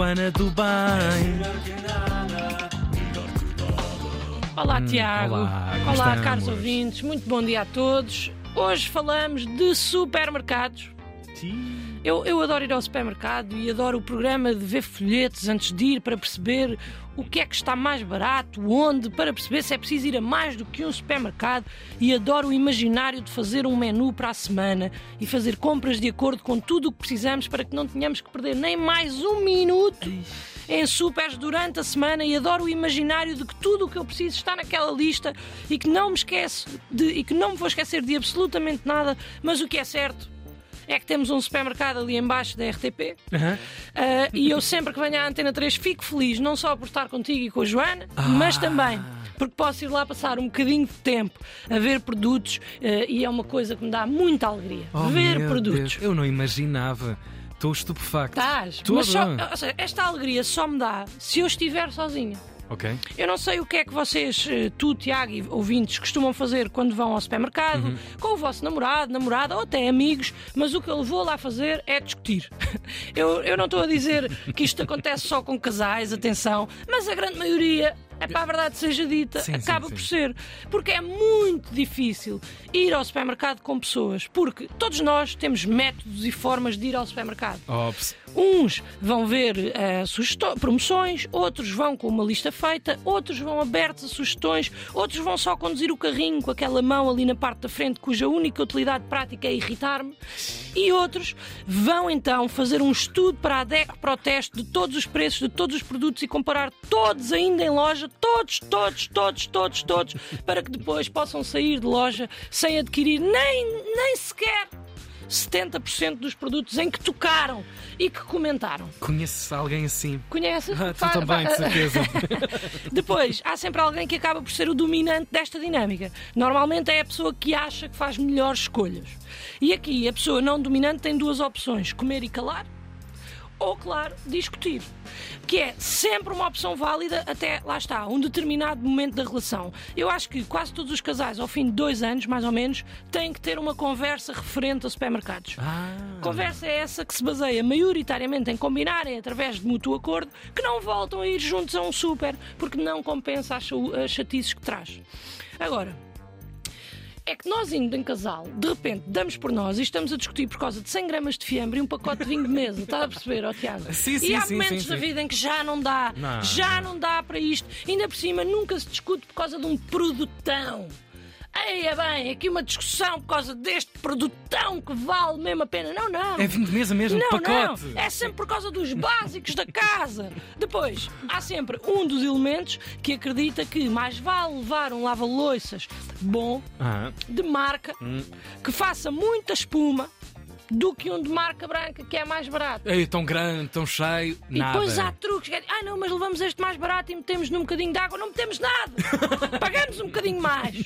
Joana do Bem. Olá, Tiago. Hum, olá, como Olá, estamos? caros ouvintes. Muito bom dia a todos. Hoje falamos de supermercados. Eu, eu adoro ir ao supermercado e adoro o programa de ver folhetos antes de ir para perceber o que é que está mais barato, onde, para perceber se é preciso ir a mais do que um supermercado. E adoro o imaginário de fazer um menu para a semana e fazer compras de acordo com tudo o que precisamos para que não tenhamos que perder nem mais um minuto em supers durante a semana. E adoro o imaginário de que tudo o que eu preciso está naquela lista e que não me esqueço de, e que não me vou esquecer de absolutamente nada, mas o que é certo é que temos um supermercado ali embaixo da RTP Aham. ah, e eu sempre que venho à Antena 3 fico feliz, não só por estar contigo e com a Joana, mas também porque posso ir lá passar um bocadinho de tempo a ver produtos ah, e é uma coisa que me dá muita alegria. Oh, ver produtos. Deus, eu não imaginava. Estou estupefacto. Estás, mas só, seja, esta alegria só me dá se eu estiver sozinha. Ok. Eu não sei o que é que vocês, eh, tu, Tiago e ouvintes, costumam fazer quando vão ao supermercado, Uhum. com o vosso namorado, namorada ou até amigos, mas o que eu vou lá fazer é discutir. Eu, eu não estou a dizer que isto acontece só com casais, atenção, mas a grande maioria. É para a verdade seja dita, Sim, sim, acaba sim. por ser. Porque é muito difícil ir ao supermercado com pessoas. Porque todos nós temos métodos e formas de ir ao supermercado. Ops. Uns vão ver sugesto- promoções, outros vão com uma lista feita, outros vão abertos a sugestões, outros vão só conduzir o carrinho com aquela mão ali na parte da frente cuja única utilidade prática é irritar-me, e outros vão então fazer um estudo para a DEC para o teste de todos os preços de todos os produtos e comparar todos ainda em loja, todos, todos, todos, todos, todos, para que depois possam sair de loja sem adquirir nem, nem sequer 70% dos produtos em que tocaram e que comentaram. Conheces alguém assim? Conheces? Ah, tu também, de fa- certeza. Depois, há sempre alguém que acaba por ser o dominante desta dinâmica. Normalmente é a pessoa que acha que faz melhores escolhas. E aqui, a pessoa não dominante tem duas opções: comer e calar. Ou, claro, discutir. Que é sempre uma opção válida até, lá está, um determinado momento da relação. Eu acho que quase todos os casais, ao fim de dois anos, mais ou menos, têm que ter uma conversa referente a supermercados. Ah. Conversa é essa que se baseia maioritariamente em combinarem através de mútuo acordo que não voltam a ir juntos a um super porque não compensa as, cha- as chatices que traz. Agora, é que nós indo em casal, de repente damos por nós e estamos a discutir por causa de 100 gramas de fiambre e um pacote de vinho de mesa. Está a perceber, ó Tiago? Sim, e sim, há sim, momentos sim, da vida em que já não dá. Não. Já não dá para isto. Ainda por cima, nunca se discute por causa de um produtão. Eia bem, aqui uma discussão por causa deste produtão que vale mesmo a pena. Não, não. É vinho de mesa mesmo, Não, pacote. não, é sempre por causa dos básicos da casa. Depois, há sempre um dos elementos que acredita que mais vale levar um lava-loiças bom, Ah. de marca, Hum. que faça muita espuma, do que um de marca branca, que é mais barato. Ei, tão grande, tão cheio, E nada. depois há truques. que é, Ah, não, mas levamos este mais barato e metemos num bocadinho de água. Não metemos nada. Pagamos um bocadinho mais.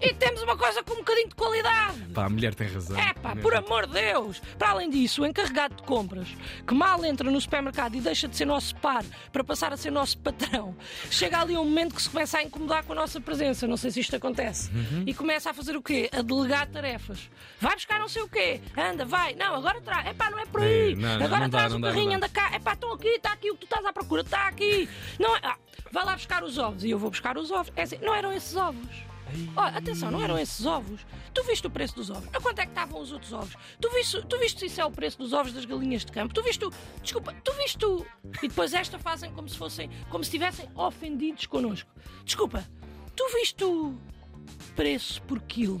E temos uma coisa com um bocadinho de qualidade. Pá, a mulher tem razão. É pá, por amor de Deus! Para além disso, o encarregado de compras, que mal entra no supermercado e deixa de ser nosso par para passar a ser nosso patrão, chega ali um momento que se começa a incomodar com a nossa presença. Não sei se isto acontece. E começa a fazer o quê? A delegar tarefas. Vai buscar não sei o quê. Anda, vai. Não, agora traz. É pá, não é por aí. É, não, agora não dá, traz não o dá, carrinho, dá. anda cá. É pá, estão aqui, está aqui o que tu estás à procura. Está aqui. Não é. Ah, vai lá buscar os ovos. E eu vou buscar os ovos. É assim, não eram esses ovos. Olha, atenção, não eram esses ovos. Tu viste o preço dos ovos? A quanto é que estavam os outros ovos? Tu viste, tu viste se isso é o preço dos ovos das galinhas de campo? Tu viste o. Desculpa, tu viste o. E depois esta fazem como se fossem. como se estivessem ofendidos connosco. Desculpa, tu viste o preço por quilo?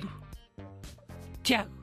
Tiago.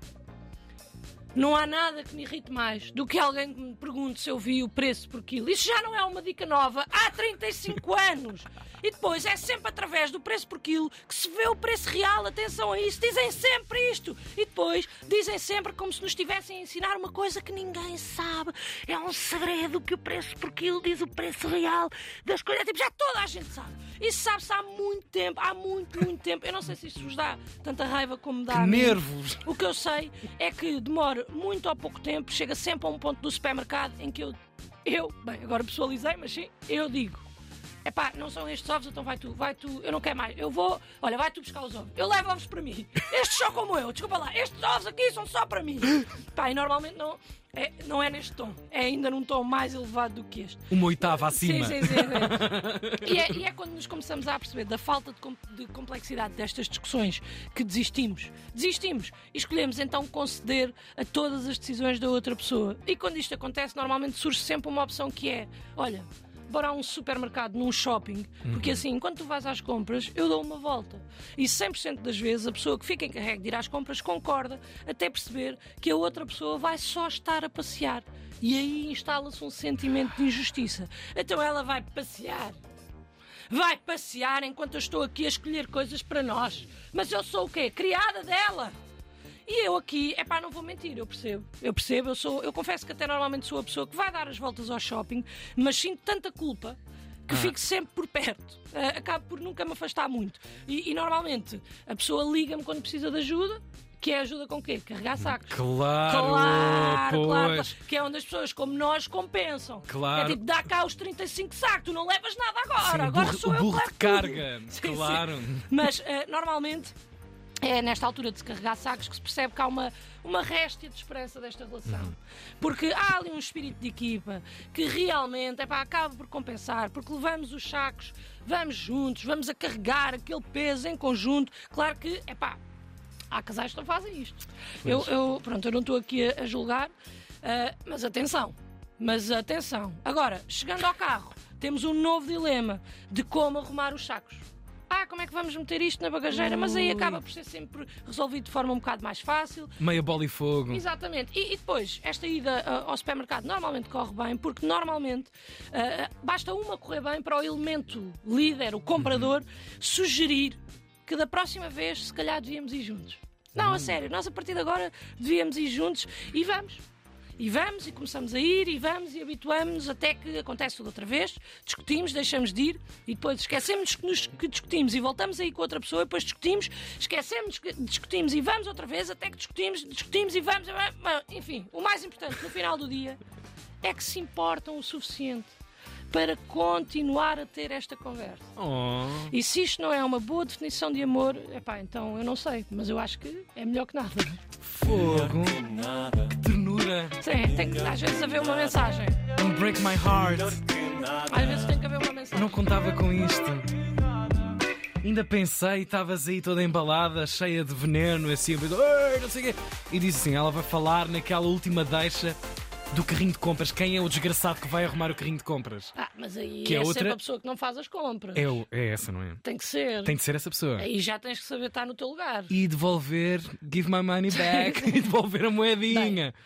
Não há nada que me irrite mais do que alguém que me pergunte se eu vi o preço por quilo. Isso já não é uma dica nova há 35 anos. E depois é sempre através do preço por quilo que se vê o preço real. Atenção a isso. Dizem sempre isto. E depois dizem sempre como se nos estivessem a ensinar uma coisa que ninguém sabe. É um segredo que o preço por quilo diz o preço real das coisas. É tipo, já toda a gente sabe. Isso sabe-se há muito tempo. Há muito, muito tempo. Eu não sei se isto vos dá tanta raiva como dá Que nervos! O que eu sei é que demora muito ou pouco tempo, chega sempre a um ponto do supermercado em que eu, eu, bem, agora pessoalizei, mas sim, eu digo: Epá, não são estes ovos, então vai tu, vai tu, eu não quero mais. Eu vou, olha, vai tu buscar os ovos. Eu levo ovos para mim. Estes só como eu, desculpa lá, estes ovos aqui são só para mim. Pá, e normalmente não é, não é neste tom, é ainda num tom mais elevado do que este. Uma oitava acima. Sim, sim, sim. sim. e, é, e é quando nos começamos a perceber da falta de, com- de complexidade destas discussões que desistimos. Desistimos e escolhemos então conceder a todas as decisões da outra pessoa. E quando isto acontece, normalmente surge sempre uma opção que é: olha. Bora a um supermercado, num shopping, porque assim, enquanto tu vais às compras, eu dou uma volta. E 100% das vezes a pessoa que fica encarregue de ir às compras concorda, até perceber que a outra pessoa vai só estar a passear. E aí instala-se um sentimento de injustiça. Então ela vai passear. Vai passear enquanto eu estou aqui a escolher coisas para nós. Mas eu sou o quê? Criada dela. E eu aqui, é pá, não vou mentir, eu percebo. Eu percebo, eu sou, eu confesso que até normalmente sou a pessoa que vai dar as voltas ao shopping, mas sinto tanta culpa que fico sempre por perto. Ah, acabo por nunca me afastar muito. E, e normalmente a pessoa liga-me quando precisa de ajuda, que é ajuda com quê? Carregar sacos. Claro, Claro, claro, que é onde as pessoas como nós compensam. Claro. É tipo, dá cá os 35 sacos, tu não levas nada agora, Sim, o agora burro, sou o eu burro de carga. tudo. Sim, sim. claro. Mas eh, normalmente é nesta altura de se carregar sacos que se percebe que há uma, uma réstia de esperança desta relação. Uhum. Porque há ali um espírito de equipa que realmente epá, acaba por compensar, porque levamos os sacos, vamos juntos, vamos a carregar aquele peso em conjunto. Claro que, epá, há casais que não fazem isto. Eu, eu- pronto, eu não estou aqui a, a julgar, ah, mas atenção, mas atenção. Agora, chegando ao carro, temos um novo dilema de como arrumar os sacos. Ah, como é que vamos meter isto na bagageira? Mas aí acaba por ser sempre resolvido de forma um bocado mais fácil. Meia bola e fogo. Exatamente. E, e depois, esta ida ah, ao supermercado normalmente corre bem, porque normalmente ah, basta uma correr bem para o elemento líder, o comprador, sugerir que da próxima vez, se calhar, devíamos ir juntos. Não, a sério, nós a partir de agora devíamos ir juntos e vamos. E vamos e começamos a ir e vamos e habituamos-nos até que acontece tudo outra vez, discutimos, deixamos de ir e depois esquecemos que, nos, que discutimos e voltamos a ir com outra pessoa e depois discutimos, esquecemos que discutimos e vamos outra vez até que discutimos, discutimos e vamos. Enfim, o mais importante no final do dia é que se importam o suficiente para continuar a ter esta conversa. Oh. E se isto não é uma boa definição de amor, epá, então eu não sei, mas eu acho que é melhor que nada. Fogo. Que ternura. Tem que às vezes haver uma mensagem. Don't break my heart. Às vezes tem que haver uma mensagem. não contava com isto. Ainda pensei, estavas aí toda embalada, cheia de veneno, assim, eu pensei, "Ei, não sei o quê. E disse assim: ela vai falar naquela última deixa do carrinho de compras. Quem é o desgraçado que vai arrumar o carrinho de compras? Ah, mas aí Que é é, outra- sempre a pessoa que não faz as compras. É, o- é essa, não é? Tem que ser. Tem de ser essa pessoa. Aí já tens que saber estar no teu lugar. E devolver, give my money back, e devolver a moedinha.